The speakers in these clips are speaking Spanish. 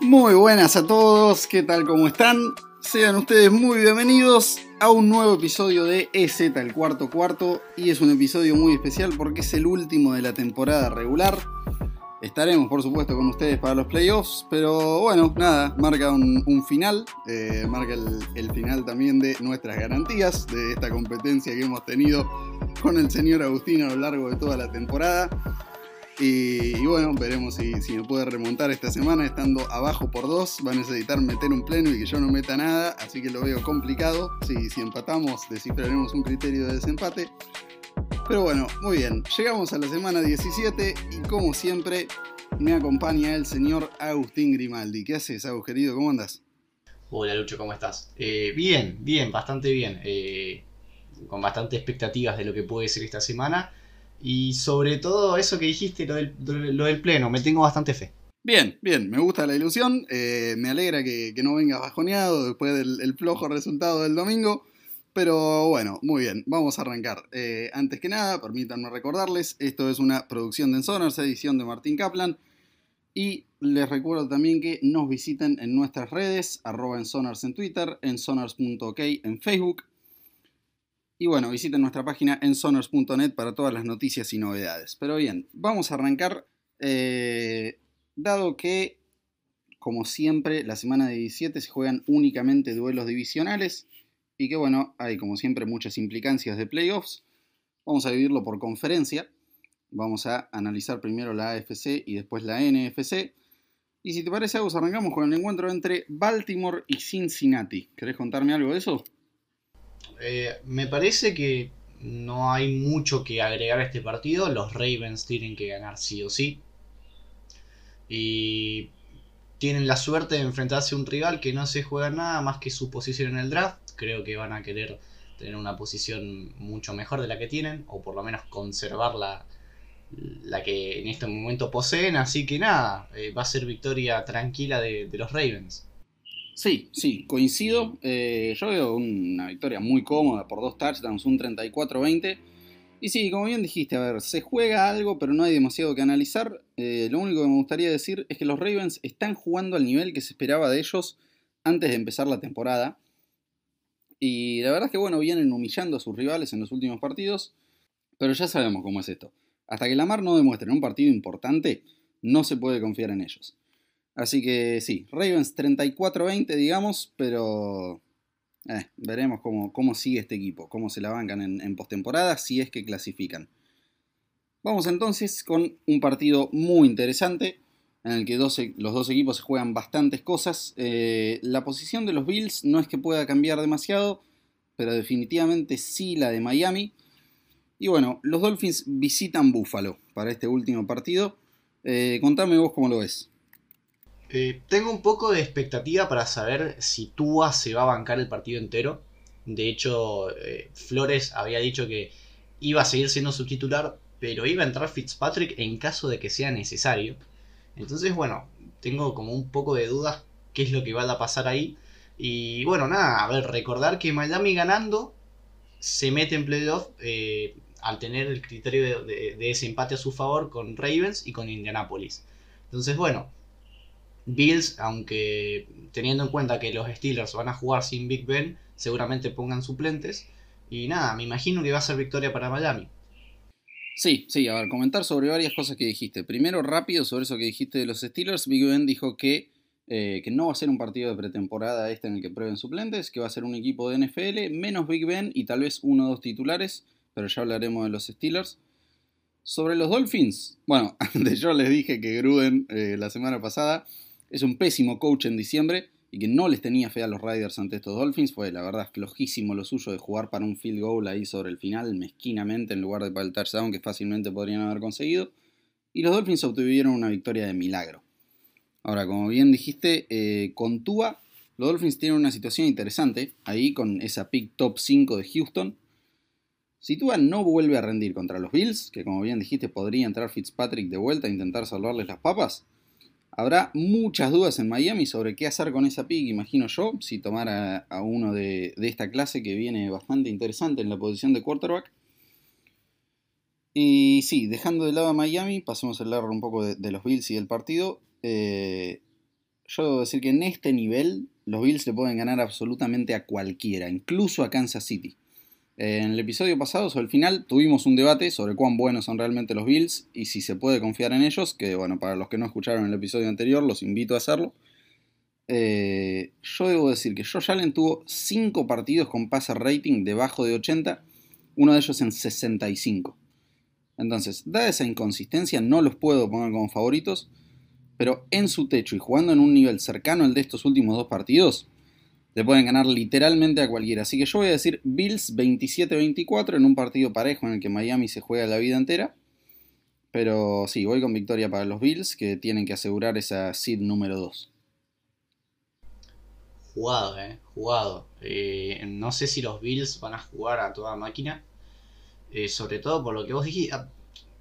Muy buenas a todos, ¿qué tal? ¿Cómo están? Sean ustedes muy bienvenidos a un nuevo episodio de EZ, el cuarto cuarto. Y es un episodio muy especial porque es el último de la temporada regular. Estaremos, por supuesto, con ustedes para los playoffs, pero bueno, nada, marca un, final, eh, marca el, el, final también de nuestras garantías, de esta competencia que hemos tenido con el señor Agustín a lo largo de toda la temporada. Y, bueno, veremos si, me puede remontar esta semana estando abajo por dos. Va a necesitar meter un pleno y que yo no meta nada, así que lo veo complicado. Si, si empatamos, descifraremos un criterio de desempate. Pero bueno, muy bien. Llegamos a la semana 17 y como siempre me acompaña el señor Agustín Grimaldi. ¿Qué haces, Agus, querido? ¿Cómo andas? Hola, Lucho, ¿cómo estás? Eh, bien, bien, bastante bien. Eh, con bastante expectativas de lo que puede ser esta semana. Y sobre todo eso que dijiste, lo del, pleno, me tengo bastante fe. Bien, bien, me gusta la ilusión, eh, me alegra que, no vengas bajoneado después del flojo resultado del domingo, pero bueno, muy bien, vamos a arrancar. Eh, antes que nada, permítanme recordarles, esto es una producción de Ensonars, edición de Martín Kaplan, y les recuerdo también que nos visiten en nuestras redes, arroba Ensonars en Twitter, ensonars.ok en Facebook, y bueno, visiten nuestra página en sonors.net para todas las noticias y novedades. Pero bien, vamos a arrancar. Eh, dado que, como siempre, la semana de 17 se juegan únicamente duelos divisionales y que bueno, hay como siempre muchas implicancias de playoffs. Vamos a dividirlo por conferencia. Vamos a analizar primero la AFC y después la NFC. Y si te parece, algo, arrancamos con el encuentro entre Baltimore y Cincinnati. ¿Querés contarme algo de eso? Eh, me parece que no hay mucho que agregar a este partido. Los Ravens tienen que ganar sí o sí. Y tienen la suerte de enfrentarse a un rival que no se juega nada más que su posición en el draft. Creo que van a querer tener una posición mucho mejor de la que tienen, o por lo menos conservar la, que en este momento poseen. Así que nada, eh, va a ser victoria tranquila de los Ravens. Sí, sí, coincido. Eh, yo veo una victoria muy cómoda por dos touchdowns, un 34-20. Y sí, como bien dijiste, a ver, se juega algo, pero no hay demasiado que analizar. Eh, lo único que me gustaría decir es que los Ravens están jugando al nivel que se esperaba de ellos antes de empezar la temporada. Y la verdad es que, bueno, vienen humillando a sus rivales en los últimos partidos, pero ya sabemos cómo es esto. Hasta que Lamar no demuestre un partido importante, no se puede confiar en ellos. Así que sí, Ravens 34-20, digamos, pero eh, veremos cómo, cómo, sigue este equipo, cómo se la bancan en, postemporada, si es que clasifican. Vamos entonces con un partido muy interesante en el que los dos equipos se juegan bastantes cosas. Eh, la posición de los Bills no es que pueda cambiar demasiado, pero definitivamente sí la de Miami. Y bueno, los Dolphins visitan Buffalo para este último partido. Eh, contame vos cómo lo ves. Eh, tengo un poco de expectativa para saber si Tua se va a bancar el partido entero. De hecho, eh, Flores había dicho que iba a seguir siendo su titular, pero iba a entrar Fitzpatrick en caso de que sea necesario. Entonces, bueno, tengo como un poco de dudas qué es lo que va a pasar ahí. Y bueno, nada, a ver, recordar que Miami ganando se mete en playoff eh, al tener el criterio de, de ese empate a su favor con Ravens y con Indianapolis. Entonces, bueno, Bills, aunque teniendo en cuenta que los Steelers van a jugar sin Big Ben, seguramente pongan suplentes. Y nada, me imagino que va a ser victoria para Miami. Sí, sí, a ver, comentar sobre varias cosas que dijiste. Primero, rápido sobre eso que dijiste de los Steelers. Big Ben dijo que, eh, que no va a ser un partido de pretemporada este en el que prueben suplentes, que va a ser un equipo de NFL, menos Big Ben y tal vez uno o dos titulares, pero ya hablaremos de los Steelers. Sobre los Dolphins, bueno, antes yo les dije que Gruden eh, la semana pasada es un pésimo coach en diciembre y que no les tenía fe a los Riders ante estos Dolphins. Fue la verdad flojísimo lo suyo de jugar para un field goal ahí sobre el final, mezquinamente, en lugar de para el touchdown que fácilmente podrían haber conseguido. Y los Dolphins obtuvieron una victoria de milagro. Ahora, como bien dijiste, eh, con Tua, los Dolphins tienen una situación interesante ahí con esa pick top 5 de Houston. Si Tua no vuelve a rendir contra los Bills, que como bien dijiste podría entrar Fitzpatrick de vuelta a intentar salvarles las papas, Habrá muchas dudas en Miami sobre qué hacer con esa pick, imagino yo, si tomara a uno de, esta clase que viene bastante interesante en la posición de quarterback. Y sí, dejando de lado a Miami, pasemos a hablar un poco de, los Bills y del partido. Eh, yo debo decir que en este nivel los Bills le pueden ganar absolutamente a cualquiera, incluso a Kansas City. En el episodio pasado, sobre el final, tuvimos un debate sobre cuán buenos son realmente los Bills y si se puede confiar en ellos, que bueno, para los que no escucharon el episodio anterior, los invito a hacerlo. Eh, yo debo decir que Josh Allen tuvo 5 partidos con passer rating debajo de 80, uno de ellos en 65. Entonces, dada esa inconsistencia, no los puedo poner como favoritos, pero en su techo y jugando en un nivel cercano al de estos últimos dos partidos, le pueden ganar literalmente a cualquiera. Así que yo voy a decir Bills 27-24 en un partido parejo en el que Miami se juega la vida entera. Pero sí, voy con victoria para los Bills que tienen que asegurar esa seed número 2. Jugado, eh, jugado. Eh, no sé si los Bills van a jugar a toda máquina. Eh, sobre todo por lo que vos dijiste. Ah,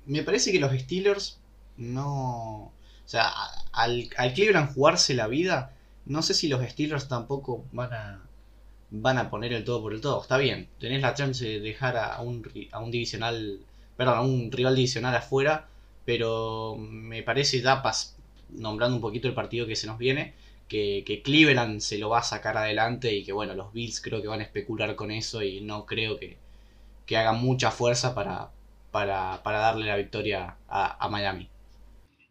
me parece que los Steelers no. O sea, al, al jugarse la vida, no sé si los Steelers tampoco van a van a poner el todo por el todo. Está bien, tenés la chance de dejar a un, a un divisional, perdón, a un rival divisional afuera, pero me parece ya nombrando un poquito el partido que se nos viene, que, que, Cleveland se lo va a sacar adelante y que bueno, los Bills creo que van a especular con eso y no creo que, que hagan mucha fuerza para, para, para darle la victoria a Miami.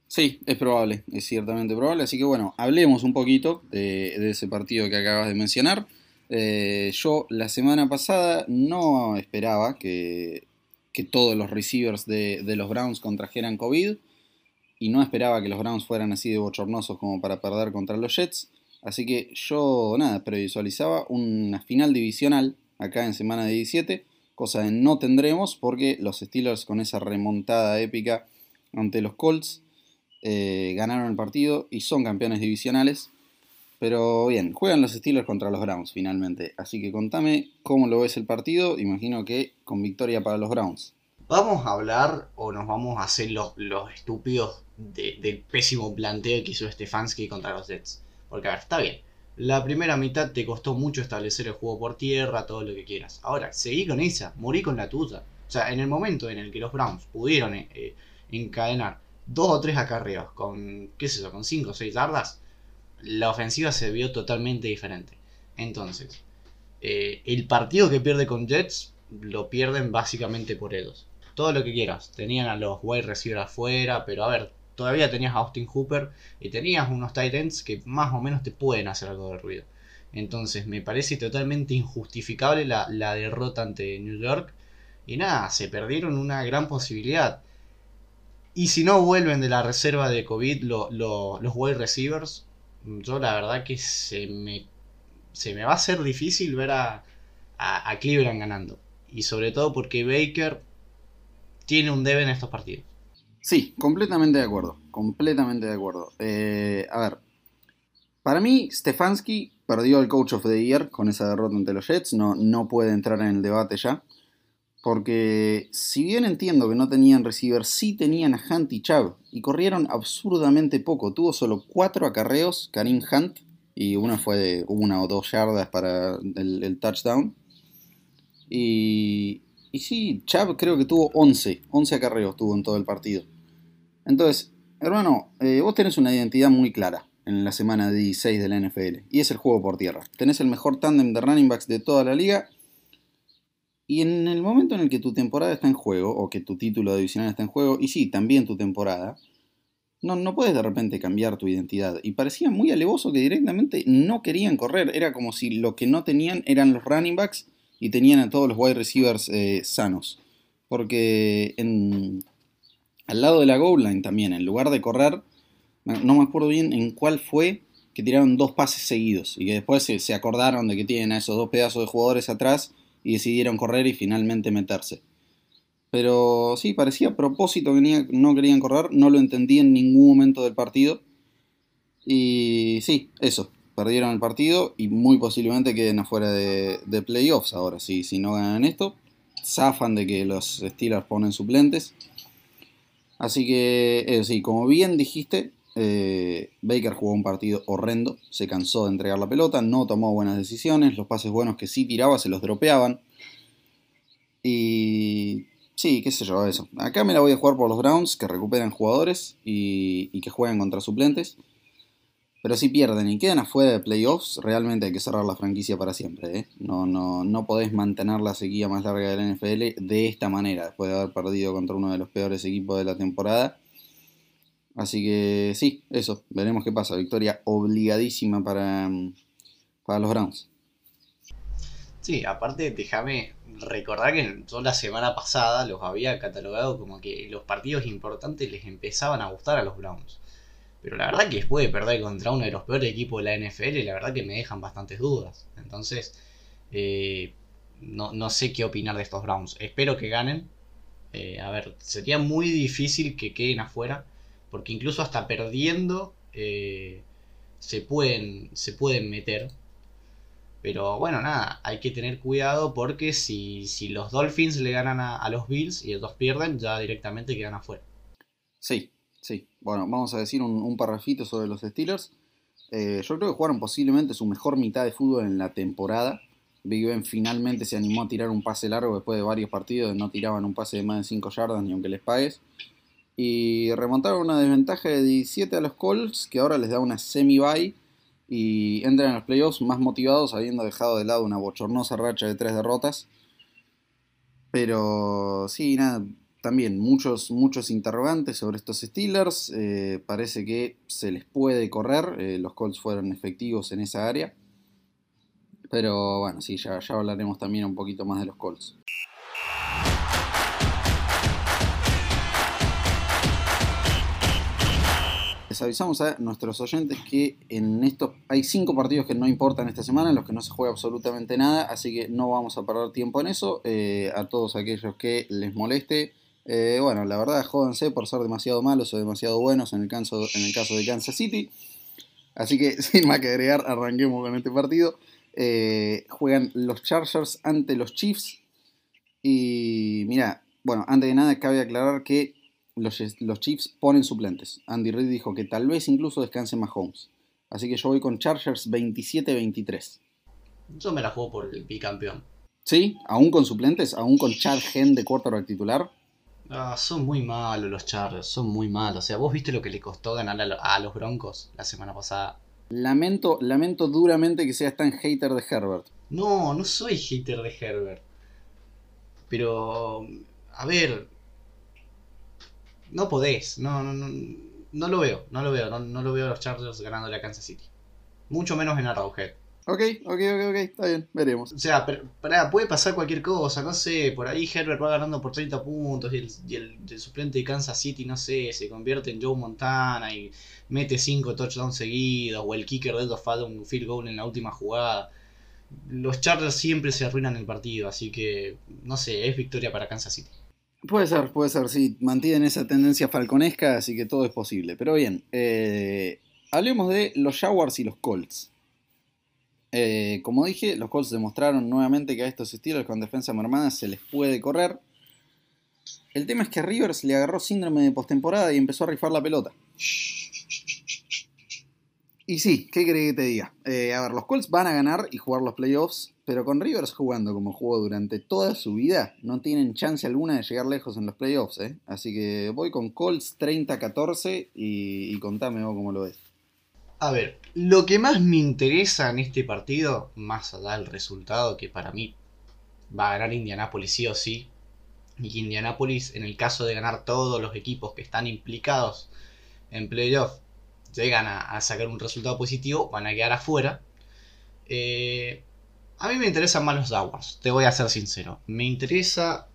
Sí, es probable, es ciertamente probable. Así que bueno, hablemos un poquito de, ese partido que acabas de mencionar. Eh, yo la semana pasada no esperaba que, todos los receivers de, los Browns contrajeran COVID y no esperaba que los Browns fueran así de bochornosos como para perder contra los Jets. Así que yo, nada, previsualizaba una final divisional acá en semana 17, cosa que no tendremos porque los Steelers con esa remontada épica ante los Colts eh, ganaron el partido y son campeones divisionales. Pero bien, juegan los Steelers contra los Browns finalmente. Así que contame cómo lo ves el partido. Imagino que con victoria para los Browns. Vamos a hablar o nos vamos a hacer los, los estúpidos del pésimo planteo que hizo Stefanski contra los Jets. Porque a ver, está bien. La primera mitad te costó mucho establecer el juego por tierra, todo lo que quieras. Ahora, seguí con esa, morí con la tuya. O sea, en el momento en el que los Browns pudieron eh, encadenar dos o tres acarreos con, qué sé yo, con 5 o 6 yardas, la ofensiva se vio totalmente diferente. Entonces, eh, el partido que pierde con Jets lo pierden básicamente por ellos. Todo lo que quieras. Tenían a los wide receivers afuera, pero a ver, todavía tenías a Austin Hooper y tenías unos tight ends que más o menos te pueden hacer algo de ruido. Entonces, me parece totalmente injustificable la, la derrota ante New York. Y nada, se perdieron una gran posibilidad. Y si no vuelven de la reserva de COVID los wide receivers, yo la verdad que se me, se me va a hacer difícil ver a, a, Cleveland ganando. Y sobre todo porque Baker tiene un debe en estos partidos. Sí, completamente de acuerdo. Completamente de acuerdo. Eh, a ver, para mí, Stefanski perdió el Coach of the Year con esa derrota ante los Jets. No, no puede entrar en el debate ya. Porque si bien entiendo que no tenían receiver, sí tenían a Hunt y Chubb. Y corrieron absurdamente poco. Tuvo solo cuatro acarreos Karim Hunt. Y una fue de una o dos yardas para el, touchdown. Y, y sí, Chubb creo que tuvo 11. 11 acarreos tuvo en todo el partido. Entonces, hermano, eh, vos tenés una identidad muy clara en la semana 16 de la NFL. Y es el juego por tierra. Tenés el mejor tándem de running backs de toda la liga y en el momento en el que tu temporada está en juego, o que tu título divisional está en juego, y sí, también tu temporada, no, no puedes de repente cambiar tu identidad. Y parecía muy alevoso que directamente no querían correr. Era como si lo que no tenían eran los running backs y tenían a todos los wide receivers eh, sanos. Porque en, al lado de la goal line también, en lugar de correr, no me acuerdo bien en cuál fue que tiraron dos pases seguidos y que después se, se acordaron de que tienen a esos dos pedazos de jugadores atrás y decidieron correr y finalmente meterse. Pero sí, parecía a propósito que no querían correr, no lo entendí en ningún momento del partido. Y sí, eso, perdieron el partido y muy posiblemente queden afuera de, playoffs ahora. Sí, si no ganan esto, zafan de que los Steelers ponen suplentes. Así que, sí, como bien dijiste, eh, Baker jugó un partido horrendo, se cansó de entregar la pelota, no tomó buenas decisiones, los pases buenos que sí tiraba se los dropeaban. Y sí, qué sé yo, eso. Acá me la voy a jugar por los Browns, que recuperan jugadores y, que juegan contra suplentes. Pero si pierden y quedan afuera de playoffs, realmente hay que cerrar la franquicia para siempre. ¿eh? No, no, no podés mantener la sequía más larga del NFL de esta manera, después de haber perdido contra uno de los peores equipos de la temporada. Así que sí, eso, veremos qué pasa. Victoria obligadísima para, para los Browns. Sí, aparte déjame recordar que yo la semana pasada los había catalogado como que los partidos importantes les empezaban a gustar a los Browns. Pero la verdad que después de perder contra uno de los peores equipos de la NFL, la verdad que me dejan bastantes dudas. Entonces, eh, no, sé qué opinar de estos Browns. Espero que ganen. Eh, a ver, sería muy difícil que queden afuera. Porque incluso hasta perdiendo eh, se, pueden, se pueden meter. Pero bueno, nada, hay que tener cuidado porque si, si los Dolphins le ganan a, los Bills y ellos pierden, ya directamente quedan afuera. Sí, Sí, bueno, vamos a decir un, un parrafito sobre los Steelers. Eh, yo creo que jugaron posiblemente su mejor mitad de fútbol en la temporada. Big Ben finalmente se animó a tirar un pase largo después de varios partidos, no tiraban un pase de más de 5 yardas ni aunque les pagues. Y remontaron una desventaja de 17 a los Colts, que ahora les da una semi-bye y entran en los playoffs más motivados, habiendo dejado de lado una bochornosa racha de tres derrotas. Pero sí, nada, también muchos, muchos interrogantes sobre estos Steelers. Eh, parece que se les puede correr. Eh, los Colts fueron efectivos en esa área. Pero bueno, sí, ya, ya hablaremos también un poquito más de los Colts. Les avisamos a nuestros oyentes que en estos hay cinco partidos que no importan esta semana, en los que no se juega absolutamente nada, así que no vamos a perder tiempo en eso. Eh, a todos aquellos que les moleste, eh, bueno, la verdad, jódense por ser demasiado malos o demasiado buenos en el, caso, en el caso de Kansas City. Así que, sin más que agregar, arranquemos con este partido. Eh, juegan los Chargers ante los Chiefs. Y mira, bueno, antes de nada cabe aclarar que los, los Chiefs ponen suplentes. Andy Reid dijo que tal vez incluso descanse Mahomes. Así que yo voy con Chargers 27-23. Yo me la juego por el bicampeón. ¿Sí? ¿Aún con suplentes? ¿Aún con Chad Hen de quarterback titular? Ah, son muy malos los Chargers, son muy malos. O sea, ¿vos viste lo que le costó ganar a, los Broncos la semana pasada? Lamento, lamento duramente que seas tan hater de Herbert. No, no soy hater de Herbert. Pero, a ver, no podés, no, no, no, no lo veo, no lo veo, no, no lo veo a los Chargers ganando la Kansas City. Mucho menos en Arrowhead. Ok, ok, ok, ok, está bien, veremos. O sea, pero, puede pasar cualquier cosa, no sé, por ahí Herbert va ganando por 30 puntos y, el, suplente de Kansas City, no sé, se convierte en Joe Montana y mete 5 touchdowns seguidos, o el kicker de dos falla un field goal en la última jugada. Los Chargers siempre se arruinan el partido, así que, no sé, es victoria para Kansas City. Puede ser, puede ser, sí, mantienen esa tendencia falconesca, así que todo es posible. Pero bien, eh, hablemos de los Jaguars y los Colts. Eh, como dije, los Colts demostraron nuevamente que a estos estilos con defensa mermada se les puede correr. El tema es que Rivers le agarró síndrome de postemporada y empezó a rifar la pelota. Y sí, ¿qué crees que te diga? Eh, a ver, los Colts van a ganar y jugar los playoffs, pero con Rivers jugando como jugó durante toda su vida, no tienen chance alguna de llegar lejos en los playoffs. ¿eh? Así que voy con Colts 30-14 y, y contame vos cómo lo ves. A ver, lo que más me interesa en este partido, más allá del resultado, que para mí va a ganar Indianapolis sí o sí, y que Indianapolis, en el caso de ganar todos los equipos que están implicados en playoff, llegan a, sacar un resultado positivo, van a quedar afuera. Eh, a mí me interesan más los Jaguars, te voy a ser sincero. Me interesa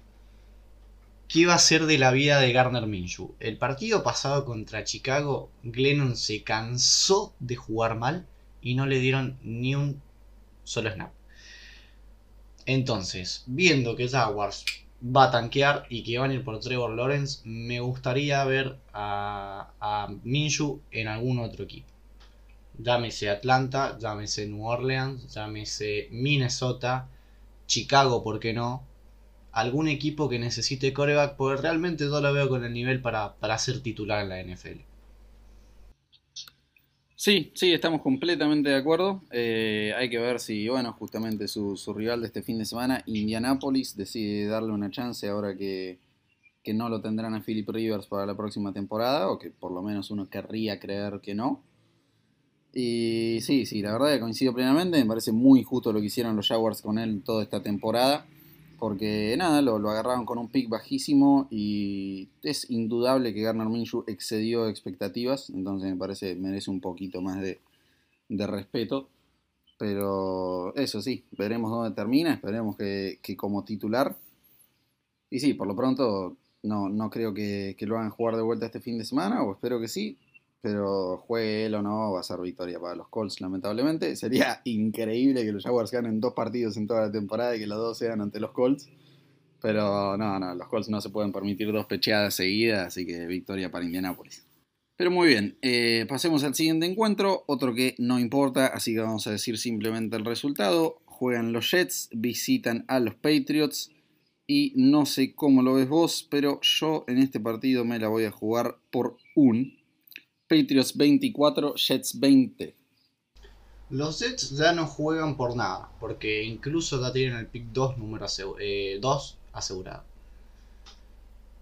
¿Qué iba a ser de la vida de Garner Minshew? El partido pasado contra Chicago, Glennon se cansó de jugar mal y no le dieron ni un solo snap. Entonces, viendo que Jaguars va a tanquear y que van a ir por Trevor Lawrence, me gustaría ver a, a Minshew en algún otro equipo. Llámese Atlanta, llámese New Orleans, llámese Minnesota, Chicago, ¿por qué no? algún equipo que necesite coreback, porque realmente yo lo veo con el nivel para, ser titular en la NFL. Sí, sí, estamos completamente de acuerdo. Eh, hay que ver si, bueno, justamente su, rival de este fin de semana, Indianapolis, decide darle una chance ahora que, que no lo tendrán a Philip Rivers para la próxima temporada, o que por lo menos uno querría creer que no. Y sí, sí, la verdad que coincido plenamente. Me parece muy justo lo que hicieron los Jaguars con él toda esta temporada. Porque nada, lo, agarraron con un pick bajísimo y es indudable que Garner Minshew excedió expectativas. Entonces me parece merece un poquito más de, de respeto. Pero eso sí, veremos dónde termina, esperemos que, que, como titular. Y sí, por lo pronto no, no creo que, que, lo hagan jugar de vuelta este fin de semana, o espero que sí. Pero juegue él o no, va a ser victoria para los Colts, lamentablemente. Sería increíble que los Jaguars ganen dos partidos en toda la temporada y que los dos sean ante los Colts. Pero no, no, los Colts no se pueden permitir dos pecheadas seguidas, así que victoria para Indianapolis. Pero muy bien, eh, pasemos al siguiente encuentro, otro que no importa, así que vamos a decir simplemente el resultado. Juegan los Jets, visitan a los Patriots y no sé cómo lo ves vos, pero yo en este partido me la voy a jugar por un. Patriots 24, Jets 20. Los Jets ya no juegan por nada, porque incluso ya tienen el pick 2 número eh, 2 asegurado.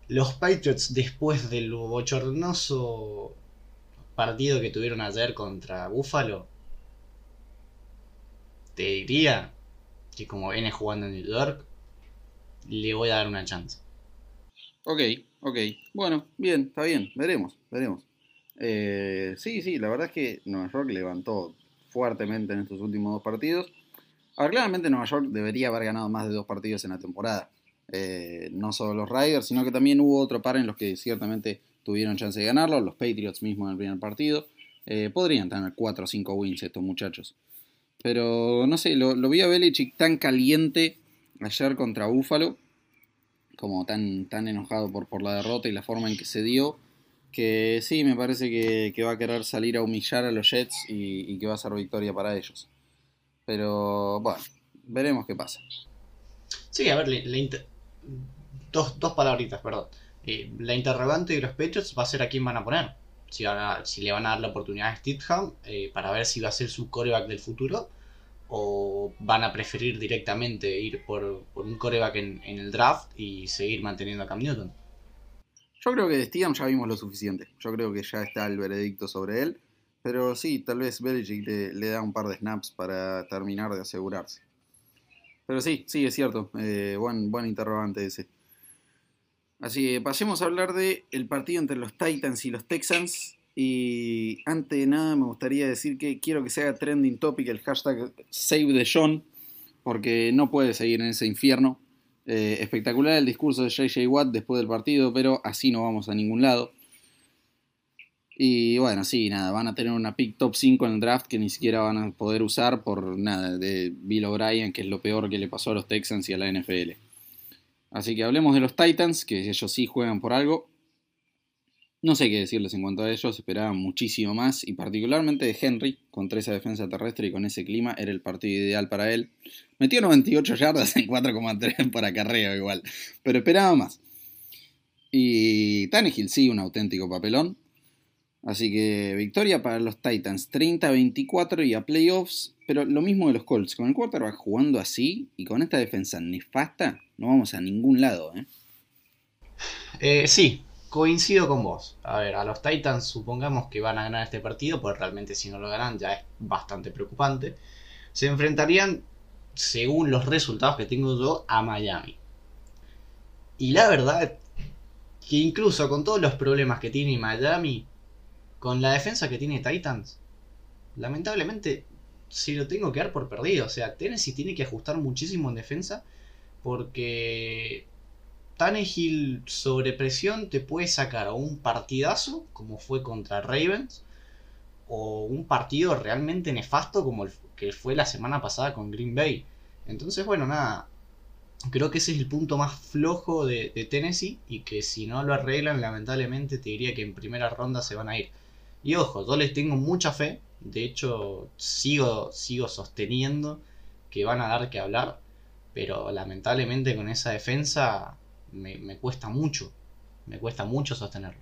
Los Patriots, después del bochornoso partido que tuvieron ayer contra Buffalo, te diría que como viene jugando en New York, le voy a dar una chance. Ok, ok. Bueno, bien, está bien. Veremos, veremos. Eh, sí, sí, la verdad es que Nueva York levantó fuertemente en estos últimos dos partidos. Ahora, claramente Nueva York debería haber ganado más de dos partidos en la temporada. Eh, no solo los Riders, sino que también hubo otro par en los que ciertamente tuvieron chance de ganarlo, los Patriots mismos en el primer partido. Eh, podrían tener 4 o 5 wins estos muchachos. Pero no sé, lo, vi a Belichick tan caliente ayer contra Buffalo, como tan, tan enojado por, por la derrota y la forma en que se dio, que sí, me parece que, que va a querer salir a humillar a los Jets y, que va a ser victoria para ellos. Pero bueno, veremos qué pasa. Sí, a ver, le, dos, dos palabritas, perdón. Eh, la interrogante de los Patriots va a ser a quién van a poner. Si, van si le van a dar la oportunidad a Stidham eh, para ver si va a ser su coreback del futuro o van a preferir directamente ir por, por un coreback en, en, el draft y seguir manteniendo a Cam Newton. Yo creo que de Stidham ya vimos lo suficiente. Yo creo que ya está el veredicto sobre él. Pero sí, tal vez Belichick le, da un par de snaps para terminar de asegurarse. Pero sí, sí, es cierto. Eh, buen, buen interrogante ese. Así que pasemos a hablar el partido entre los Titans y los Texans. Y antes de nada me gustaría decir que quiero que se haga trending topic el hashtag Save the John. Porque no puede seguir en ese infierno. Eh, espectacular el discurso de JJ Watt después del partido, pero así no vamos a ningún lado. Y bueno, sí, nada, van a tener una pick top 5 en el draft que ni siquiera van a poder usar por nada de Bill O'Brien, que es lo peor que le pasó a los Texans y a la NFL. Así que hablemos de los Titans, que ellos sí juegan por algo. No sé qué decirles en cuanto a ellos, esperaban muchísimo más, y particularmente de Henry, contra esa defensa terrestre y con ese clima, era el partido ideal para él. Metió 98 yardas en 4,3 por acarreo igual, pero esperaba más. Y Tannehill sí, un auténtico papelón. Así que victoria para los Titans 30-24 y a playoffs, pero lo mismo de los Colts, con el quarterback jugando así y con esta defensa nefasta, no vamos a ningún lado. ¿eh? Eh, sí, coincido con vos. A ver, a los Titans supongamos que van a ganar este partido, pues realmente si no lo ganan ya es bastante preocupante. Se enfrentarían, según los resultados que tengo yo, a Miami. Y la verdad que incluso con todos los problemas que tiene Miami, con la defensa que tiene Titans, lamentablemente si lo tengo que dar por perdido. O sea, Tennessee tiene que ajustar muchísimo en defensa porque Tannehill sobre presión te puede sacar un partidazo como fue contra Ravens o un partido realmente nefasto como el que fue la semana pasada con Green Bay. Entonces, bueno, nada. Creo que ese es el punto más flojo de, de Tennessee y que si no lo arreglan, lamentablemente te diría que en primera ronda se van a ir. Y ojo, yo les tengo mucha fe. De hecho, sigo, sigo sosteniendo que van a dar que hablar. Pero lamentablemente con esa defensa me, cuesta mucho. Me cuesta mucho sostenerlo.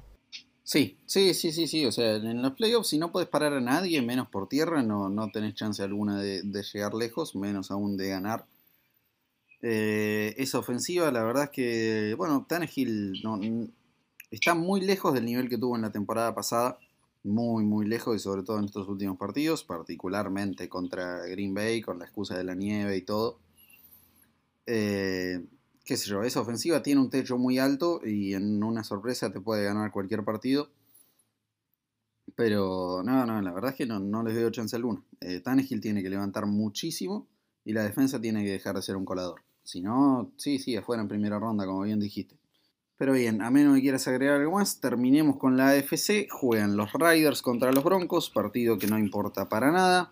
Sí, sí, sí, sí, sí. O sea, en los playoffs, si no puedes parar a nadie, menos por tierra, no, no tenés chance alguna de, de llegar lejos, menos aún de ganar. Eh, esa ofensiva, la verdad es que, bueno, Tannehill no, está muy lejos del nivel que tuvo en la temporada pasada muy, muy lejos y sobre todo en estos últimos partidos, particularmente contra Green Bay, con la excusa de la nieve y todo. Eh, qué sé yo, esa ofensiva tiene un techo muy alto y en una sorpresa te puede ganar cualquier partido. Pero no, no, la verdad es que no, no les doy chance alguna. Eh, tiene que levantar muchísimo y la defensa tiene que dejar de ser un colador. Si no, sí, sí, afuera en primera ronda, como bien dijiste. Pero bien, a menos que quieras agregar algo más, terminemos con la AFC. Juegan los Riders contra los Broncos, partido que no importa para nada.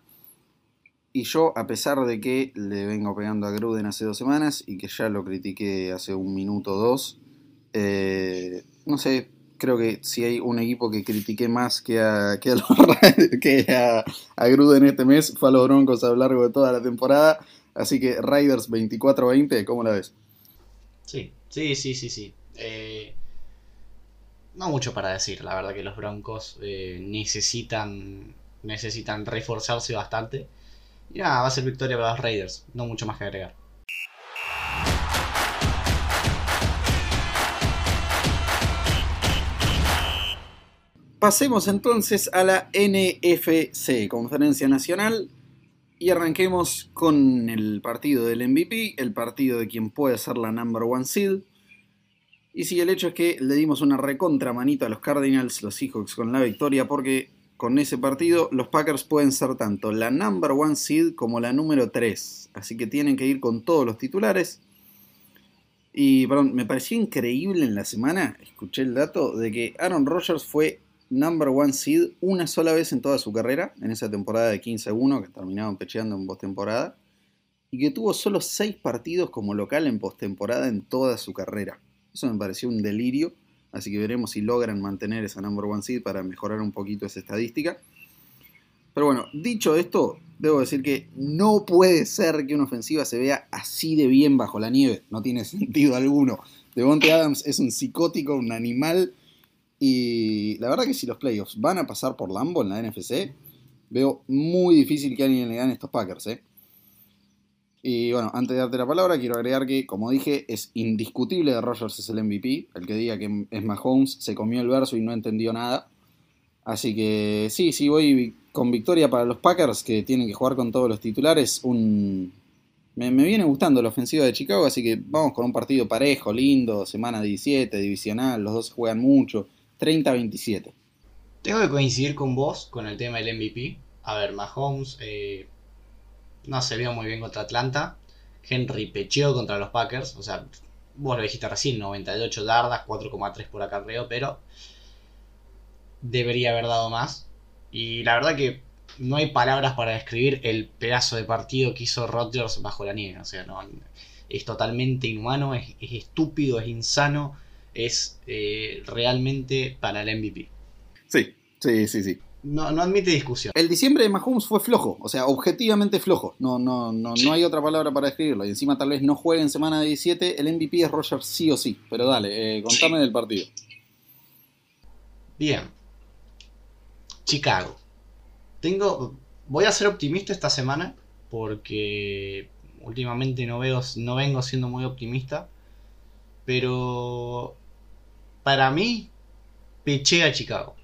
Y yo, a pesar de que le vengo pegando a Gruden hace dos semanas y que ya lo critiqué hace un minuto o dos, eh, no sé, creo que si hay un equipo que critiqué más que a, que a, Gruden este mes, fue a los Broncos a lo largo de toda la temporada. Así que Riders 24-20, ¿cómo la ves? Sí, sí, sí, sí, sí. Eh, no mucho para decir, la verdad que los Broncos eh, necesitan, necesitan reforzarse bastante. Y nada, va a ser victoria para los Raiders, no mucho más que agregar. Pasemos entonces a la NFC, Conferencia Nacional, y arranquemos con el partido del MVP, el partido de quien puede ser la number one seed. Y sí, el hecho es que le dimos una recontra manito a los Cardinals, los Seahawks con la victoria, porque con ese partido los Packers pueden ser tanto la number one seed como la número 3. Así que tienen que ir con todos los titulares. Y perdón, me pareció increíble en la semana, escuché el dato, de que Aaron Rodgers fue number one seed una sola vez en toda su carrera, en esa temporada de 15-1 que terminaban pecheando en postemporada, y que tuvo solo 6 partidos como local en postemporada en toda su carrera. Eso me pareció un delirio. Así que veremos si logran mantener esa number one seed para mejorar un poquito esa estadística. Pero bueno, dicho esto, debo decir que no puede ser que una ofensiva se vea así de bien bajo la nieve. No tiene sentido alguno. Devontae Adams es un psicótico, un animal. Y la verdad que si los playoffs van a pasar por Lambo en la NFC, veo muy difícil que alguien le gane a estos Packers. ¿eh? Y bueno, antes de darte la palabra, quiero agregar que, como dije, es indiscutible de Rogers es el MVP. El que diga que es Mahomes se comió el verso y no entendió nada. Así que sí, sí, voy con victoria para los Packers que tienen que jugar con todos los titulares. Un... Me, viene gustando la ofensiva de Chicago, así que vamos con un partido parejo, lindo, semana 17, divisional, los dos juegan mucho, 30-27. Tengo que coincidir con vos con el tema del MVP. A ver, Mahomes eh, no se vio muy bien contra Atlanta. Henry pecheó contra los Packers. O sea, vos lo dijiste recién, 98 yardas, 4,3 por acarreo, pero debería haber dado más. Y la verdad que no hay palabras para describir el pedazo de partido que hizo Rodgers bajo la nieve. O sea, no, es totalmente inhumano, es, estúpido, es insano, es eh, realmente para el MVP. Sí, sí, sí, sí no, admite discusión. El diciembre de Mahomes fue flojo, o sea, objetivamente flojo. No, no, no, no hay otra palabra para describirlo. Y encima tal vez no juegue en semana 17. El MVP es Roger sí o sí. Pero dale, eh, contame del partido. Bien. Chicago. Tengo. Voy a ser optimista esta semana. Porque últimamente no veo. no vengo siendo muy optimista. Pero. Para mí. Peché a Chicago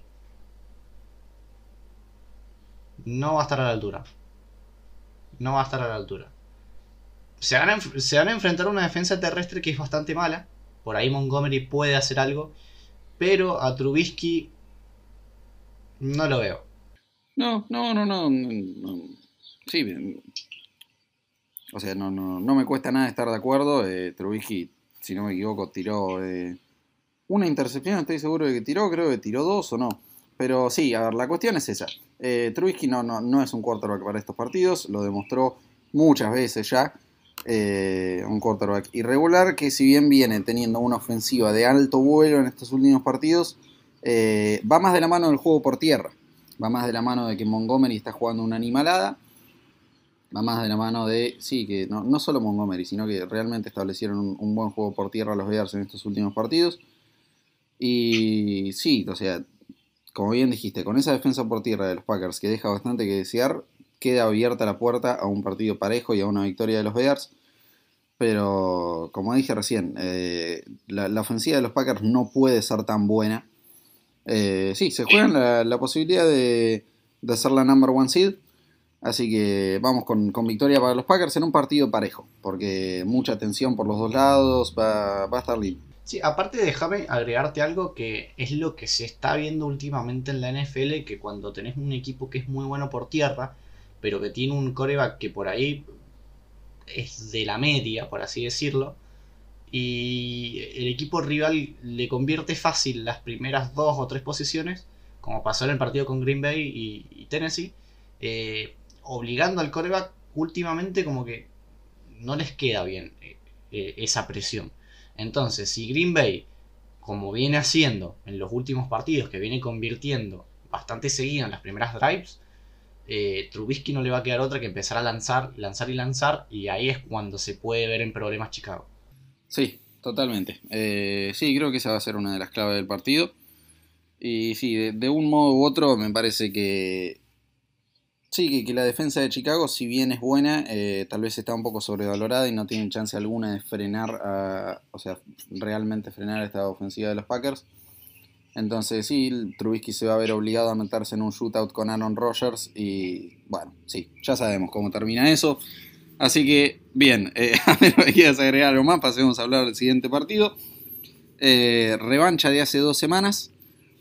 no va a estar a la altura. No va a estar a la altura. Se van, a, enfrentar a una defensa terrestre que es bastante mala. Por ahí Montgomery puede hacer algo. Pero a Trubisky no lo veo. No, no, no, no. Sí, bien. O sea, no, no, no me cuesta nada estar de acuerdo. Eh, Trubisky, si no me equivoco, tiró eh, una intercepción, estoy seguro de que tiró, creo que tiró dos o no. Pero sí, a ver, la cuestión es esa. Eh, Trubisky no, no, no, es un quarterback para estos partidos, lo demostró muchas veces ya. Eh, un quarterback irregular que si bien viene teniendo una ofensiva de alto vuelo en estos últimos partidos, eh, va más de la mano del juego por tierra. Va más de la mano de que Montgomery está jugando una animalada. Va más de la mano de, sí, que no, no solo Montgomery, sino que realmente establecieron un, un buen juego por tierra los Bears en estos últimos partidos. Y sí, o sea, como bien dijiste, con esa defensa por tierra de los Packers que deja bastante que desear, queda abierta la puerta a un partido parejo y a una victoria de los Bears. Pero, como dije recién, eh, la, ofensiva de los Packers no puede ser tan buena. Eh, sí, se juegan la, posibilidad de, de hacer la number one seed. Así que vamos con, con, victoria para los Packers en un partido parejo, porque mucha tensión por los dos lados, va, va a estar lindo. Sí, aparte déjame agregarte algo que es lo que se está viendo últimamente en la NFL, que cuando tenés un equipo que es muy bueno por tierra, pero que tiene un coreback que por ahí es de la media, por así decirlo, y el equipo rival le convierte fácil las primeras dos o tres posiciones, como pasó en el partido con Green Bay y, Tennessee, eh, obligando al coreback últimamente como que no les queda bien eh, eh, esa presión. Entonces, si Green Bay, como viene haciendo en los últimos partidos, que viene convirtiendo bastante seguido en las primeras drives, eh, Trubisky no le va a quedar otra que empezar a lanzar, lanzar y lanzar, y ahí es cuando se puede ver en problemas Chicago. Sí, totalmente. Eh, sí, creo que esa va a ser una de las claves del partido. Y sí, de, de un modo u otro me parece que Sí, que, la defensa de Chicago, si bien es buena, eh, tal vez está un poco sobrevalorada y no tienen chance alguna de frenar, o sea, realmente frenar esta ofensiva de los Packers. Entonces sí, Trubisky se va a ver obligado a meterse en un shootout con Aaron Rodgers y bueno, sí, ya sabemos cómo termina eso. Así que, bien, eh, a menos que agregar algo más, pasemos a hablar del siguiente partido. Eh, revancha de hace dos semanas.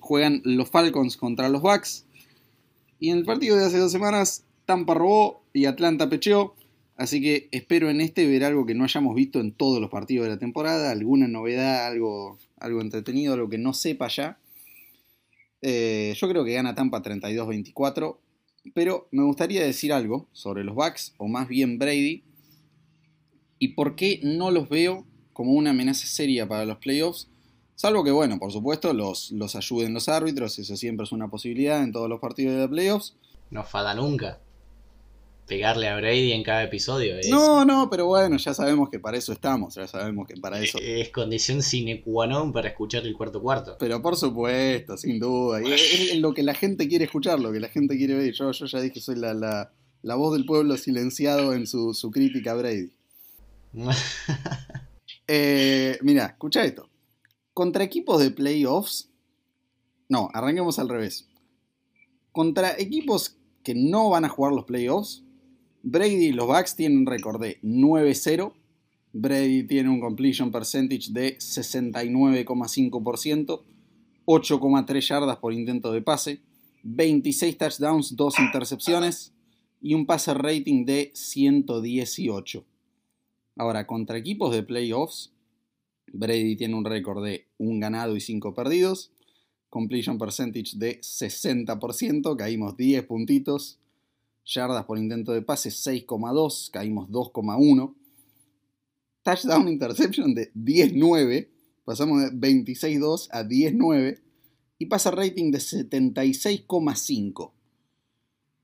Juegan los Falcons contra los Bucks. Y en el partido de hace dos semanas, Tampa robó y Atlanta pecheó. Así que espero en este ver algo que no hayamos visto en todos los partidos de la temporada. Alguna novedad, algo, algo entretenido, algo que no sepa ya. Eh, yo creo que gana Tampa 32-24. Pero me gustaría decir algo sobre los Bucks, o más bien Brady. Y por qué no los veo como una amenaza seria para los playoffs Salvo que, bueno, por supuesto, los, los ayuden los árbitros, eso siempre es una posibilidad en todos los partidos de playoffs. No falta nunca. Pegarle a Brady en cada episodio. No, no, pero bueno, ya sabemos que para eso estamos, ya sabemos que para eso. Es condición sine qua non para escuchar el cuarto cuarto. Pero por supuesto, sin duda. Y es, lo que la gente quiere escuchar, lo que la gente quiere ver. Yo, yo ya dije soy la, la, la voz del pueblo silenciado en su, su crítica a Brady. eh, mira, escucha esto. Contra equipos de playoffs. No, arranquemos al revés. Contra equipos que no van a jugar los playoffs. Brady y los Bucks tienen un récord de 9-0. Brady tiene un completion percentage de 69,5%, 8,3 yardas por intento de pase, 26 touchdowns, 2 intercepciones y un passer rating de 118. Ahora, contra equipos de playoffs, Brady tiene un récord de un ganado y 5 perdidos. Completion percentage de 60%, caímos 10 puntitos. Yardas por intento de pase 6,2, caímos 2,1. Touchdown interception de 10,9, pasamos de 26,2 a 10,9. Y pasa rating de 76,5.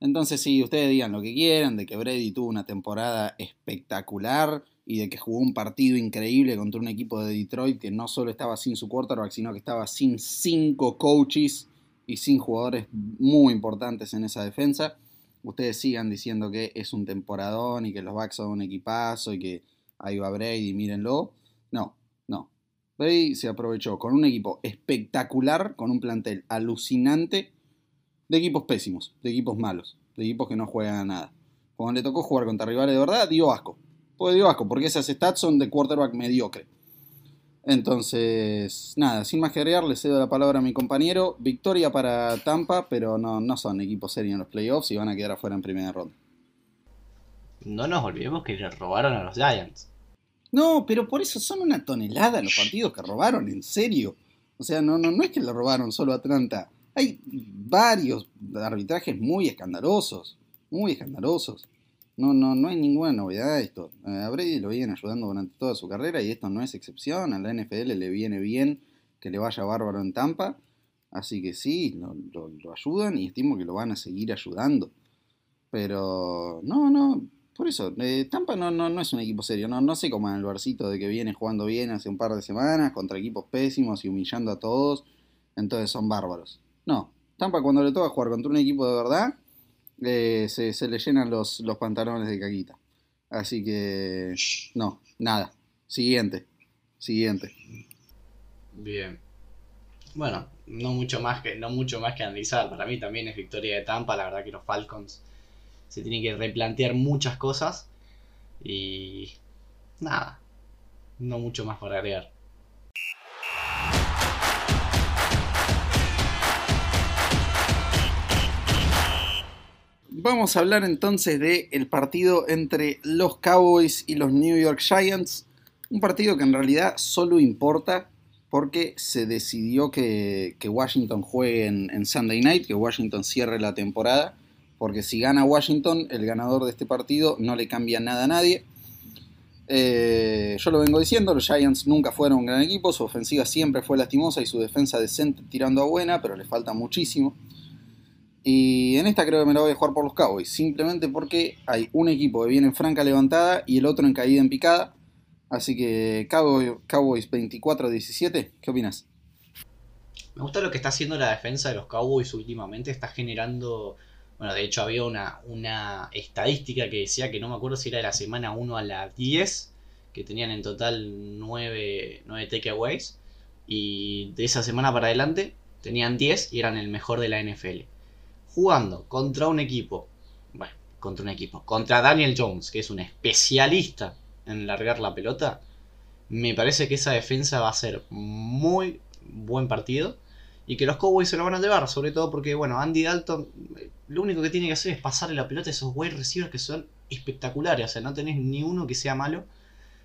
Entonces, si ustedes digan lo que quieran, de que Brady tuvo una temporada espectacular y de que jugó un partido increíble contra un equipo de Detroit que no solo estaba sin su quarterback, sino que estaba sin cinco coaches y sin jugadores muy importantes en esa defensa. Ustedes sigan diciendo que es un temporadón y que los Bucks son un equipazo y que ahí va Brady, mírenlo. No, no. Brady se aprovechó con un equipo espectacular, con un plantel alucinante de equipos pésimos, de equipos malos, de equipos que no juegan a nada. Cuando le tocó jugar contra rivales de verdad, dio asco pues dio asco, porque esas stats son de quarterback mediocre. Entonces, nada, sin más que agregar, le cedo la palabra a mi compañero. Victoria para Tampa, pero no, no son equipos serios en los playoffs y van a quedar afuera en primera ronda. No nos olvidemos que le robaron a los Giants. No, pero por eso son una tonelada los partidos que robaron, en serio. O sea, no, no, no es que le robaron solo a Atlanta. Hay varios arbitrajes muy escandalosos, muy escandalosos. No, no, no hay ninguna novedad esto. A Brady lo vienen ayudando durante toda su carrera y esto no es excepción. A la NFL le viene bien que le vaya bárbaro en Tampa. Así que sí, lo, ayudan y estimo que lo van a seguir ayudando. Pero no, no, por eso, eh, Tampa no, no, no, es un equipo serio. No, no sé cómo en el barcito de que viene jugando bien hace un par de semanas contra equipos pésimos y humillando a todos. Entonces son bárbaros. No, Tampa cuando le toca jugar contra un equipo de verdad eh, se, se, le llenan los, los pantalones de caquita. Así que, no, nada. Siguiente. Siguiente. Bien. Bueno, no mucho más que, no mucho más que analizar. Para mí también es victoria de Tampa. La verdad que los Falcons se tienen que replantear muchas cosas. Y nada, no mucho más para agregar. Vamos a hablar entonces del el partido entre los Cowboys y los New York Giants. Un partido que en realidad solo importa porque se decidió que, Washington juegue en, Sunday Night, que Washington cierre la temporada, porque si gana Washington, el ganador de este partido no le cambia nada a nadie. Eh, yo lo vengo diciendo, los Giants nunca fueron un gran equipo, su ofensiva siempre fue lastimosa y su defensa decente tirando a buena, pero le falta muchísimo. Y en esta creo que me la voy a jugar por los Cowboys, simplemente porque hay un equipo que viene en franca levantada y el otro en caída en picada. Así que Cowboys 24-17, ¿qué opinas? Me gusta lo que está haciendo la defensa de los Cowboys últimamente, está generando... Bueno, de hecho había una, una estadística que decía que no me acuerdo si era de la semana 1 a la 10, que tenían en total 9, 9 takeaways, y de esa semana para adelante tenían 10 y eran el mejor de la NFL. Jugando contra un equipo, bueno, contra un equipo, contra Daniel Jones, que es un especialista en largar la pelota, me parece que esa defensa va a ser muy buen partido y que los Cowboys se lo van a llevar, sobre todo porque, bueno, Andy Dalton lo único que tiene que hacer es pasarle la pelota a esos wide receivers que son espectaculares, o sea, no tenés ni uno que sea malo.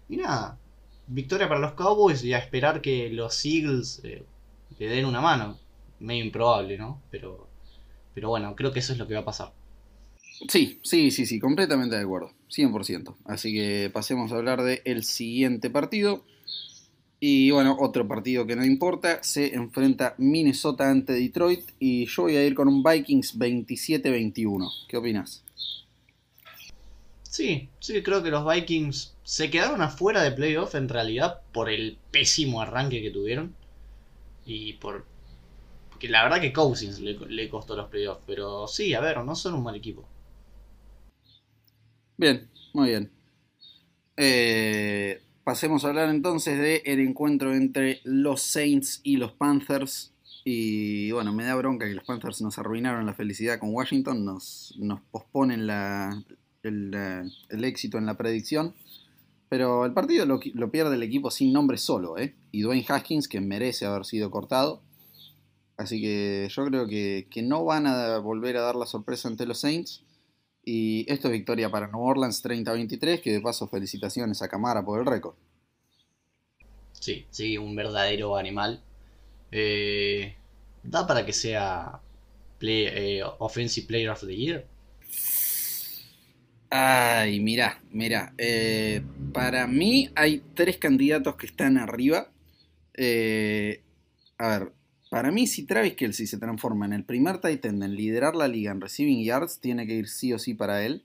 Y nada, victoria para los Cowboys y a esperar que los Eagles eh, le den una mano. Medio improbable, ¿no? Pero, pero bueno, creo que eso es lo que va a pasar. Sí, sí, sí, sí, completamente de acuerdo, 100%. Así que pasemos a hablar del siguiente partido. Y bueno, otro partido que no importa, se enfrenta Minnesota ante Detroit y yo voy a ir con un Vikings 27-21. ¿Qué opinas? Sí, sí, creo que los Vikings se quedaron afuera de playoff en realidad por el pésimo arranque que tuvieron y por que la verdad que Cousins le, le costó los playoffs, pero sí, a ver, no son un mal equipo. Bien, muy bien. Eh, pasemos a hablar entonces del el encuentro entre los Saints y los Panthers. Y bueno, me da bronca que los Panthers nos arruinaron la felicidad con Washington, nos, nos posponen la, el, éxito en la predicción. Pero el partido lo, pierde el equipo sin nombre solo, ¿eh? Y Dwayne Haskins, que merece haber sido cortado. Así que yo creo que, que no van a volver a dar la sorpresa ante los Saints. Y esto es victoria para New Orleans 30-23, que de paso felicitaciones a Camara por el récord. Sí, sí, un verdadero animal. Eh, ¿Da para que sea eh, Offensive Player of the Year? Ay, mira, mira. Eh, para mí hay tres candidatos que están arriba. a ver, para mí, si Travis Kelsey se transforma en el primer Titan en liderar la liga en receiving yards, tiene que ir sí o sí para él.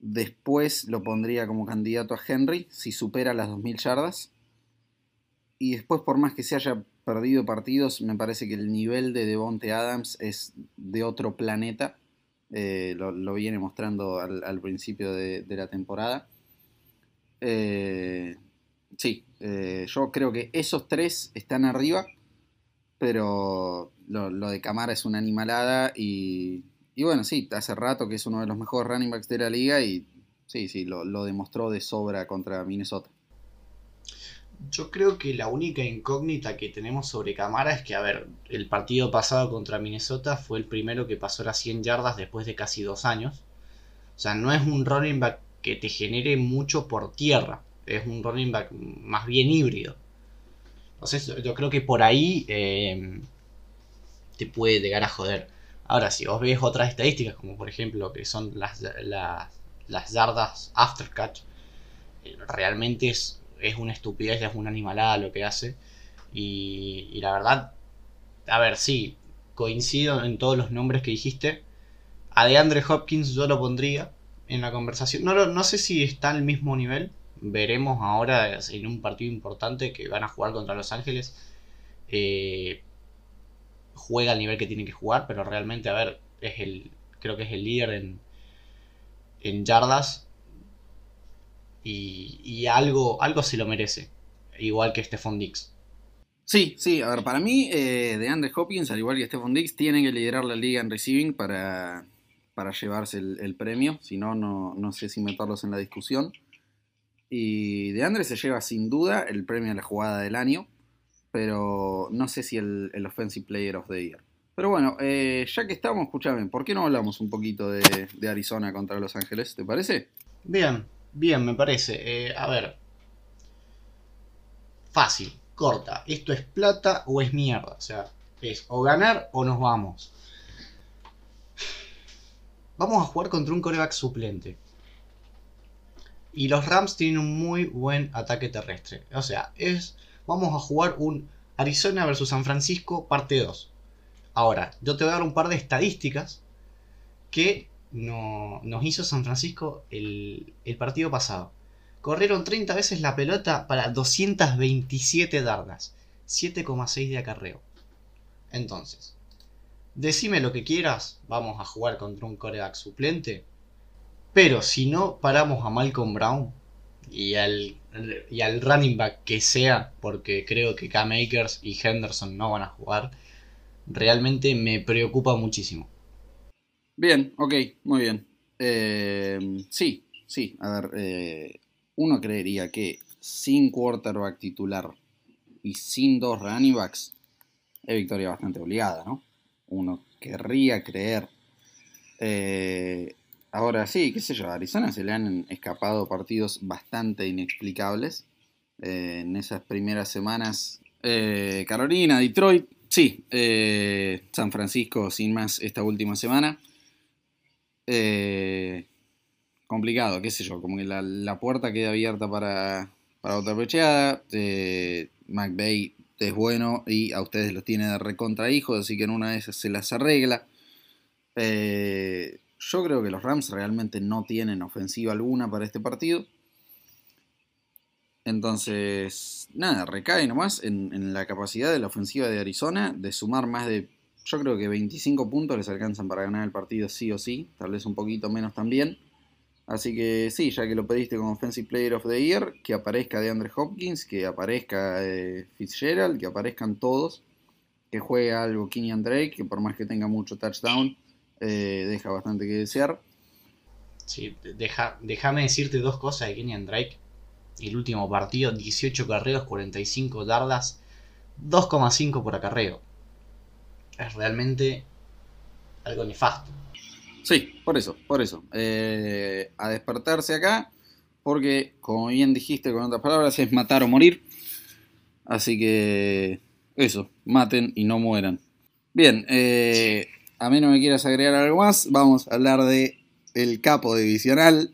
Después lo pondría como candidato a Henry, si supera las 2.000 yardas. Y después, por más que se haya perdido partidos, me parece que el nivel de Devonte Adams es de otro planeta. Eh, lo, viene mostrando al, principio de, la temporada. Eh, sí, eh, yo creo que esos tres están arriba pero lo, de Camara es una animalada y, y, bueno, sí, hace rato que es uno de los mejores running backs de la liga y sí, sí, lo, demostró de sobra contra Minnesota. Yo creo que la única incógnita que tenemos sobre Camara es que, a ver, el partido pasado contra Minnesota fue el primero que pasó las 100 yardas después de casi dos años. O sea, no es un running back que te genere mucho por tierra, es un running back más bien híbrido. Entonces yo creo que por ahí eh, te puede llegar a joder. Ahora, si vos ves otras estadísticas, como por ejemplo que son las, las, yardas after catch, eh, realmente es, es una estupidez, es una animalada lo que hace. Y, y, la verdad, a ver, sí, coincido en todos los nombres que dijiste. A DeAndre Hopkins yo lo pondría en la conversación. No, no sé si está al mismo nivel, veremos ahora en un partido importante que van a jugar contra Los Ángeles. Eh, juega al nivel que tiene que jugar, pero realmente, a ver, es el, creo que es el líder en, en yardas y, algo, algo se lo merece, igual que Stephon Dix. Sí, sí, a ver, para mí, eh, de Andre Hopkins, al igual que Stephon Diggs, tienen que liderar la liga en receiving para, para llevarse el, premio. Si no, no sé si meterlos en la discusión. Y de Andre se lleva sin duda el premio a la jugada del año, pero no sé si el, Offensive Player of the Year. Pero bueno, eh, ya que estamos, escúchame, ¿por qué no hablamos un poquito de, Arizona contra Los Ángeles? ¿Te parece? Bien, bien, me parece. Eh, a ver. Fácil, corta. ¿Esto es plata o es mierda? O sea, es o ganar o nos vamos. Vamos a jugar contra un coreback suplente. Y los Rams tienen un muy buen ataque terrestre. O sea, es. Vamos a jugar un Arizona versus San Francisco, parte 2. Ahora, yo te voy a dar un par de estadísticas que no, nos hizo San Francisco el, el partido pasado. Corrieron 30 veces la pelota para 227 dardas. 7,6 de acarreo. Entonces, decime lo que quieras. Vamos a jugar contra un coreback suplente. Pero si no paramos a Malcolm Brown y al, y al running back que sea, porque creo que K-Makers y Henderson no van a jugar, realmente me preocupa muchísimo. Bien, ok, muy bien. Eh, sí, sí, a ver, eh, uno creería que sin quarterback titular y sin dos running backs es victoria bastante obligada, ¿no? Uno querría creer. Eh, Ahora sí, qué sé yo, a Arizona se le han escapado partidos bastante inexplicables. Eh, en esas primeras semanas, eh, Carolina, Detroit, sí, eh, San Francisco sin más esta última semana. complicado, qué sé yo, como que la, puerta queda abierta para, para otra pecheada. McVeigh es bueno y a ustedes los tiene de recontra hijos, así que en una de esas se las arregla. Eh, yo creo que los Rams realmente no tienen ofensiva alguna para este partido. Entonces, nada, recae nomás en, la capacidad de la ofensiva de Arizona de sumar más de, yo creo que 25 puntos les alcanzan para ganar el partido sí o sí, tal vez un poquito menos también. Así que sí, ya que lo pediste como Offensive Player of the Year, que aparezca de Andre Hopkins, que aparezca eh, Fitzgerald, que aparezcan todos, que juegue algo Kenyan Drake, que por más que tenga mucho touchdown, eh, deja bastante que desear. Sí, deja, déjame decirte dos cosas de Kenyan Drake. El último partido, 18 carreos, 45 yardas, 2,5 por acarreo. Es realmente algo nefasto. Sí, por eso, por eso. Eh, a despertarse acá, porque como bien dijiste con otras palabras, es matar o morir. Así que eso, maten y no mueran. Bien, eh, a mí no me quieras agregar algo más, vamos a hablar de el capo divisional.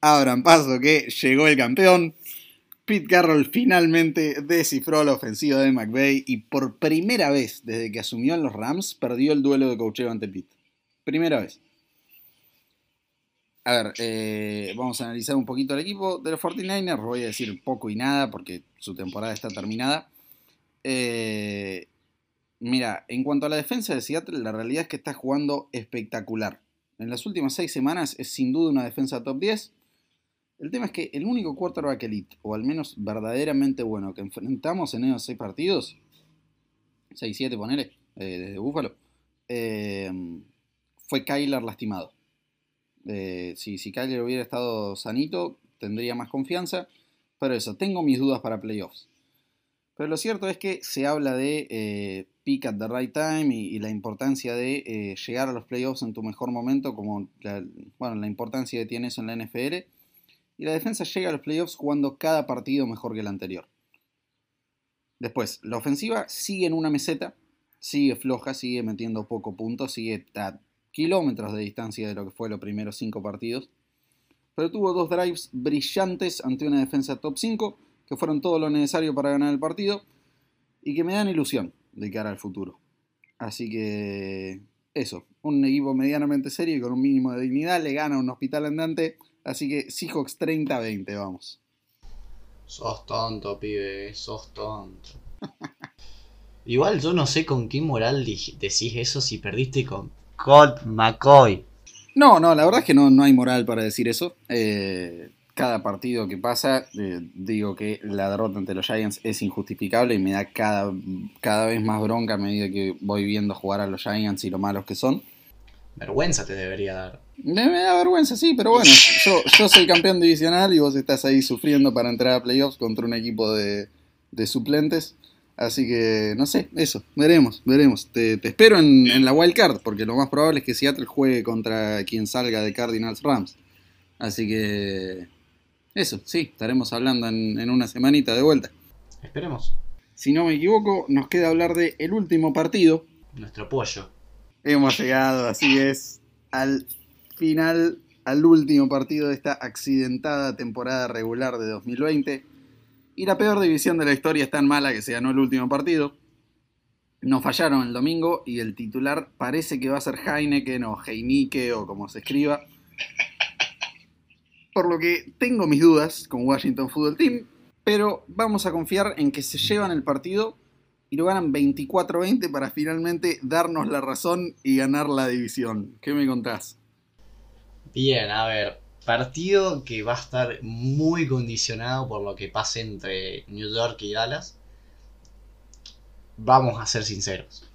Abran paso que llegó el campeón. Pete Carroll finalmente descifró la ofensiva de McVeigh y por primera vez desde que asumió en los Rams perdió el duelo de coacheo ante Pete. Primera vez. A ver, eh, vamos a analizar un poquito el equipo de los 49ers. Voy a decir poco y nada porque su temporada está terminada. Eh, Mira, en cuanto a la defensa de Seattle, la realidad es que está jugando espectacular. En las últimas seis semanas es sin duda una defensa top 10. El tema es que el único quarterback elite, o al menos verdaderamente bueno, que enfrentamos en esos seis partidos, 6-7 ponele, eh, desde Búfalo, eh, fue Kyler lastimado. Eh, si, si Kyler hubiera estado sanito, tendría más confianza. Pero eso, tengo mis dudas para playoffs. Pero lo cierto es que se habla de pick at the right time y, la importancia de eh, llegar a los playoffs en tu mejor momento, como la, bueno, la importancia que tiene eso en la NFL. Y la defensa llega a los playoffs jugando cada partido mejor que el anterior. Después, la ofensiva sigue en una meseta, sigue floja, sigue metiendo poco punto, sigue a kilómetros de distancia de lo que fue los primeros cinco partidos. Pero tuvo dos drives brillantes ante una defensa top 5 que fueron todo lo necesario para ganar el partido y que me dan ilusión de cara al futuro. Así que eso, un equipo medianamente serio y con un mínimo de dignidad le gana un hospital andante, así que Seahawks 30-20, vamos. Sos tonto, pibe, sos tonto. Igual yo no sé con qué moral decís eso si perdiste con Colt McCoy. No, no, la verdad es que no, no hay moral para decir eso. Eh, cada partido que pasa, eh, digo que la derrota ante los Giants es injustificable y me da cada, cada vez más bronca a medida que voy viendo jugar a los Giants y lo malos que son. Vergüenza te debería dar. Me, me da vergüenza, sí, pero bueno, yo, yo soy campeón divisional y vos estás ahí sufriendo para entrar a playoffs contra un equipo de, de suplentes. Así que, no sé, eso, veremos, veremos. Te, te espero en, en, la wild card, porque lo más probable es que Seattle juegue contra quien salga de Cardinals Rams. Así que, eso, sí, estaremos hablando en, en una semanita de vuelta. Esperemos. Si no me equivoco, nos queda hablar de el último partido. Nuestro pollo. Hemos llegado, así es, al final, al último partido de esta accidentada temporada regular de 2020. Y la peor división de la historia es tan mala que se ganó el último partido. Nos fallaron el domingo y el titular parece que va a ser Heineken o Heinike o como se escriba. Por lo que tengo mis dudas con Washington Football Team, pero vamos a confiar en que se llevan el partido y lo ganan 24-20 para finalmente darnos la razón y ganar la división. ¿Qué me contás? Bien, a ver, partido que va a estar muy condicionado por lo que pase entre New York y Dallas. Vamos a ser sinceros.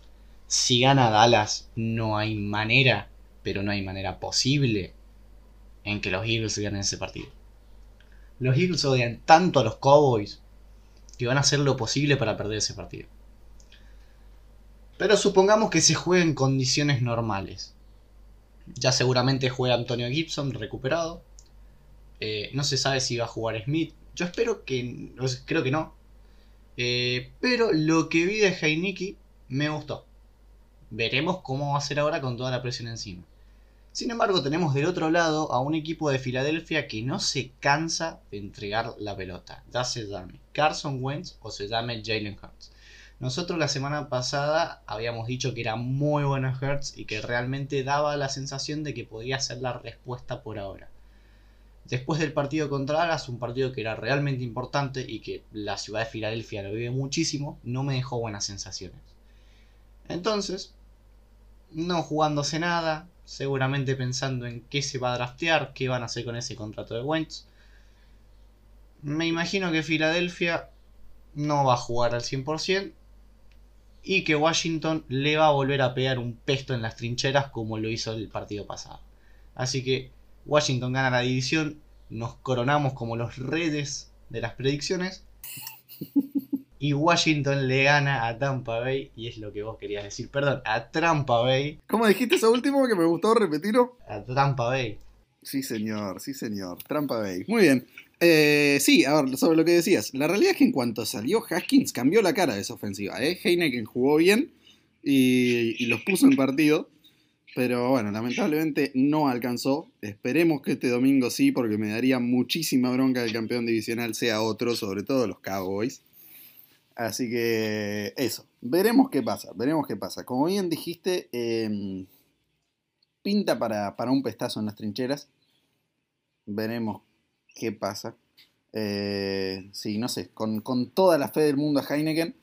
Si gana Dallas, no hay manera, pero no hay manera posible en que los Eagles ganen ese partido. Los Eagles odian tanto a los Cowboys que van a hacer lo posible para perder ese partido. Pero supongamos que se juegue en condiciones normales. Ya seguramente juega Antonio Gibson recuperado. Eh, no se sabe si va a jugar Smith. Yo espero que. Creo que no. Eh, pero lo que vi de Heineke me gustó. Veremos cómo va a ser ahora con toda la presión encima. Sin embargo, tenemos del otro lado a un equipo de Filadelfia que no se cansa de entregar la pelota. Ya se llame Carson Wentz o se llame Jalen Hurts. Nosotros la semana pasada habíamos dicho que era muy bueno Hertz y que realmente daba la sensación de que podía ser la respuesta por ahora. Después del partido contra Dallas, un partido que era realmente importante y que la ciudad de Filadelfia lo vive muchísimo, no me dejó buenas sensaciones. Entonces, no jugándose nada, seguramente pensando en qué se va a draftear, qué van a hacer con ese contrato de Wentz. Me imagino que Filadelfia no va a jugar al 100% y que Washington le va a volver a pegar un pesto en las trincheras como lo hizo el partido pasado. Así que Washington gana la división, nos coronamos como los redes de las predicciones y Washington le gana a Tampa Bay y es lo que vos querías decir, perdón, a Tampa Bay. ¿Cómo dijiste eso último que me gustó repetirlo? A Tampa Bay. Sí, señor, sí, señor. Tampa Bay. Muy bien. Eh, sí, a ver, sobre lo que decías. La realidad es que en cuanto salió Haskins, cambió la cara de esa ofensiva. ¿eh? Heineken jugó bien y, y, los puso en partido. Pero bueno, lamentablemente no alcanzó. Esperemos que este domingo sí, porque me daría muchísima bronca que el campeón divisional sea otro, sobre todo los Cowboys. Así que eso, veremos qué pasa, veremos qué pasa. Como bien dijiste, eh, pinta para, para un pestazo en las trincheras. Veremos qué pasa. Eh, sí, no sé, con, con, toda la fe del mundo a Heineken.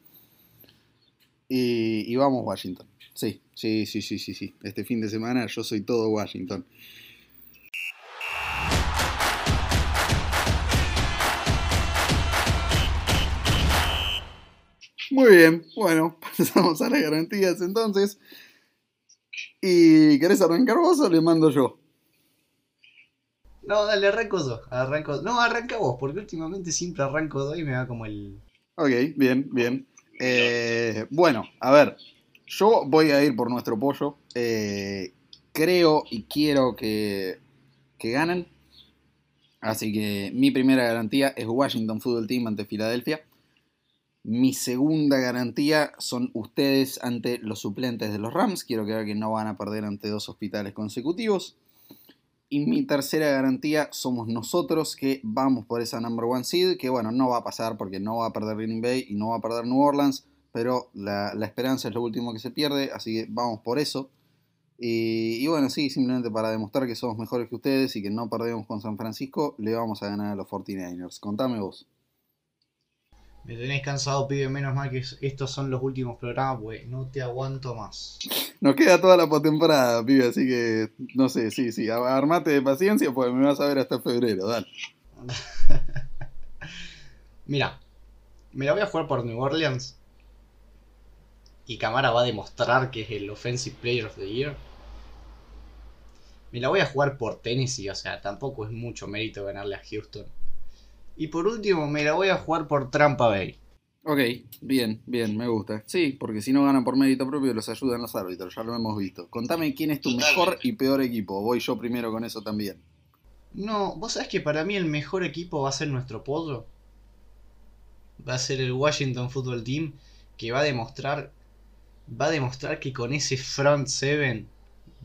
Y, y, vamos Washington. Sí, sí, sí, sí, sí, sí. Este fin de semana yo soy todo Washington. Muy bien, bueno, pasamos a las garantías entonces. ¿Y querés arrancar vos o le mando yo? No, dale, arranco yo. Arranco... No, arranca vos, porque últimamente siempre arranco yo y me va como el. Ok, bien, bien. Eh, bueno, a ver. Yo voy a ir por nuestro pollo. Eh, creo y quiero que, que ganen. Así que mi primera garantía es Washington Football Team ante Filadelfia. Mi segunda garantía son ustedes ante los suplentes de los Rams. Quiero creer que no van a perder ante dos hospitales consecutivos. Y mi tercera garantía somos nosotros que vamos por esa number one seed, que bueno, no va a pasar porque no va a perder Green Bay y no va a perder New Orleans, pero la, esperanza es lo último que se pierde, así que vamos por eso. Y, y, bueno, sí, simplemente para demostrar que somos mejores que ustedes y que no perdemos con San Francisco, le vamos a ganar a los 49ers. Contame vos. Me tenés cansado, pibe, menos mal que estos son los últimos programas, pues no te aguanto más. Nos queda toda la postemporada, pibe, así que no sé, sí, sí, armate de paciencia, pues me vas a ver hasta febrero, dale. Mira, me la voy a jugar por New Orleans. Y Camara va a demostrar que es el Offensive Player of the Year. Me la voy a jugar por Tennessee, o sea, tampoco es mucho mérito ganarle a Houston. Y por último, me la voy a jugar por Trampa Bay. Ok, bien, bien, me gusta. Sí, porque si no ganan por mérito propio los ayudan los árbitros, ya lo hemos visto. Contame quién es tu mejor y peor equipo. Voy yo primero con eso también. No, vos sabés que para mí el mejor equipo va a ser nuestro pollo. Va a ser el Washington Football Team que va a demostrar va a demostrar que con ese front seven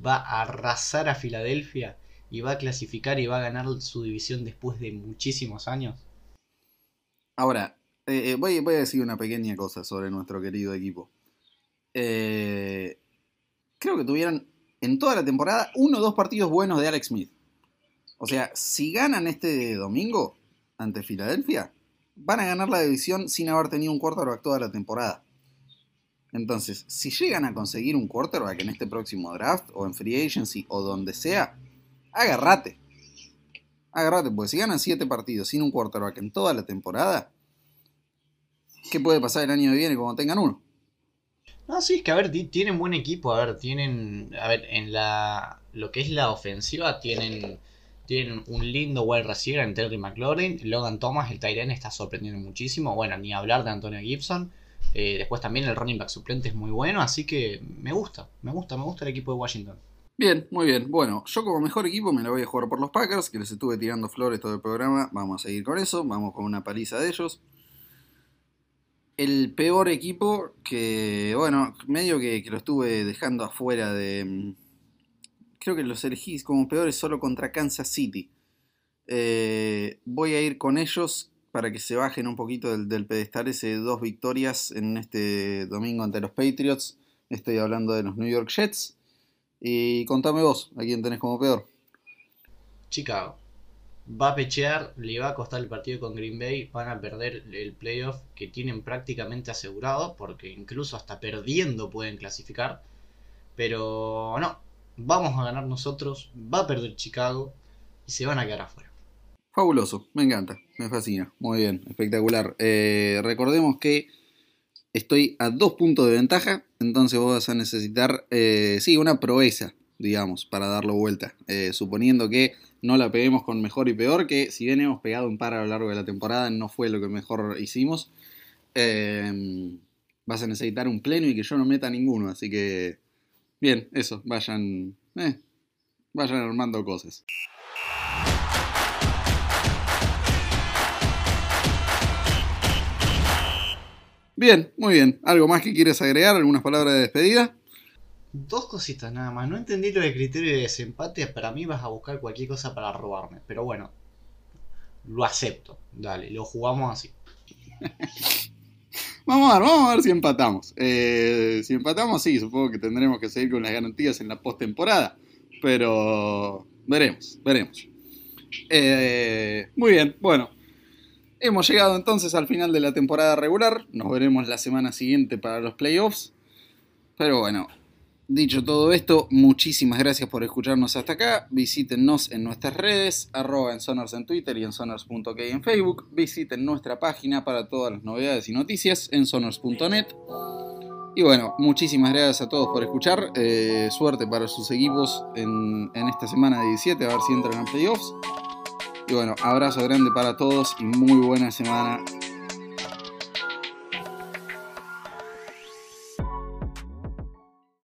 va a arrasar a Filadelfia y va a clasificar y va a ganar su división después de muchísimos años. Ahora, eh, eh, voy, a decir una pequeña cosa sobre nuestro querido equipo. Eh, creo que tuvieron en toda la temporada uno o dos partidos buenos de Alex Smith. O sea, si ganan este domingo ante Filadelfia, van a ganar la división sin haber tenido un quarterback toda la temporada. Entonces, si llegan a conseguir un quarterback en este próximo draft, o en free agency, o donde sea, agarrate. Agarrate, porque si ganan 7 partidos sin un quarterback en toda la temporada, ¿qué puede pasar el año que viene cuando tengan uno? No, sí, es que a ver, tienen buen equipo, a ver, tienen, a ver, en la, lo que es la ofensiva tienen, tienen un lindo wide receiver en Terry McLaurin, Logan Thomas, el Tyrion está sorprendiendo muchísimo, bueno, ni hablar de Antonio Gibson, eh, después también el running back suplente es muy bueno, así que me gusta, me gusta, me gusta el equipo de Washington. Bien, muy bien. Bueno, yo como mejor equipo me la voy a jugar por los Packers, que les estuve tirando flores todo el programa. Vamos a seguir con eso, vamos con una paliza de ellos. El peor equipo que, bueno, medio que, lo estuve dejando afuera de... Mm, creo que los elegís como peores solo contra Kansas City. Eh, voy a ir con ellos para que se bajen un poquito del, del pedestal ese dos victorias en este domingo ante los Patriots. Estoy hablando de los New York Jets. Y contame vos, ¿a quién tenés como peor? Chicago. Va a pechear, le va a costar el partido con Green Bay, van a perder el playoff que tienen prácticamente asegurado, porque incluso hasta perdiendo pueden clasificar. Pero no, vamos a ganar nosotros, va a perder Chicago y se van a quedar afuera. Fabuloso, me encanta, me fascina, muy bien, espectacular. Eh, recordemos que estoy a dos puntos de ventaja, entonces vos vas a necesitar, eh, sí, una proeza, digamos, para darlo vuelta. Eh, suponiendo que no la peguemos con mejor y peor, que si bien hemos pegado un par a lo largo de la temporada, no fue lo que mejor hicimos. Em, vas a necesitar un pleno y que yo no meta ninguno, así que, bien, eso, vayan, eh, vayan armando cosas. Bien, muy bien. ¿Algo más que quieres agregar? ¿Algunas palabras de despedida? Dos cositas nada más. No entendí lo de criterio de desempate. Para mí vas a buscar cualquier cosa para robarme. Pero bueno, lo acepto. Dale, lo jugamos así. vamos a ver, vamos a ver si empatamos. Eh, si empatamos, sí, supongo que tendremos que seguir con las garantías en la postemporada. Pero veremos, veremos. Eh, muy bien, bueno. Hemos llegado entonces al final de la temporada regular. Nos veremos la semana siguiente para los playoffs. Pero bueno, dicho todo esto, muchísimas gracias por escucharnos hasta acá. Visítenos en nuestras redes, arroba en Sonars en Twitter y en Sonars.k en Facebook. Visiten nuestra página para todas las novedades y noticias en Sonars.net. Y bueno, muchísimas gracias a todos por escuchar. Eh, suerte para sus equipos en, en esta semana de 17, a ver si entran en playoffs. Y bueno, abrazo grande para todos y muy buena semana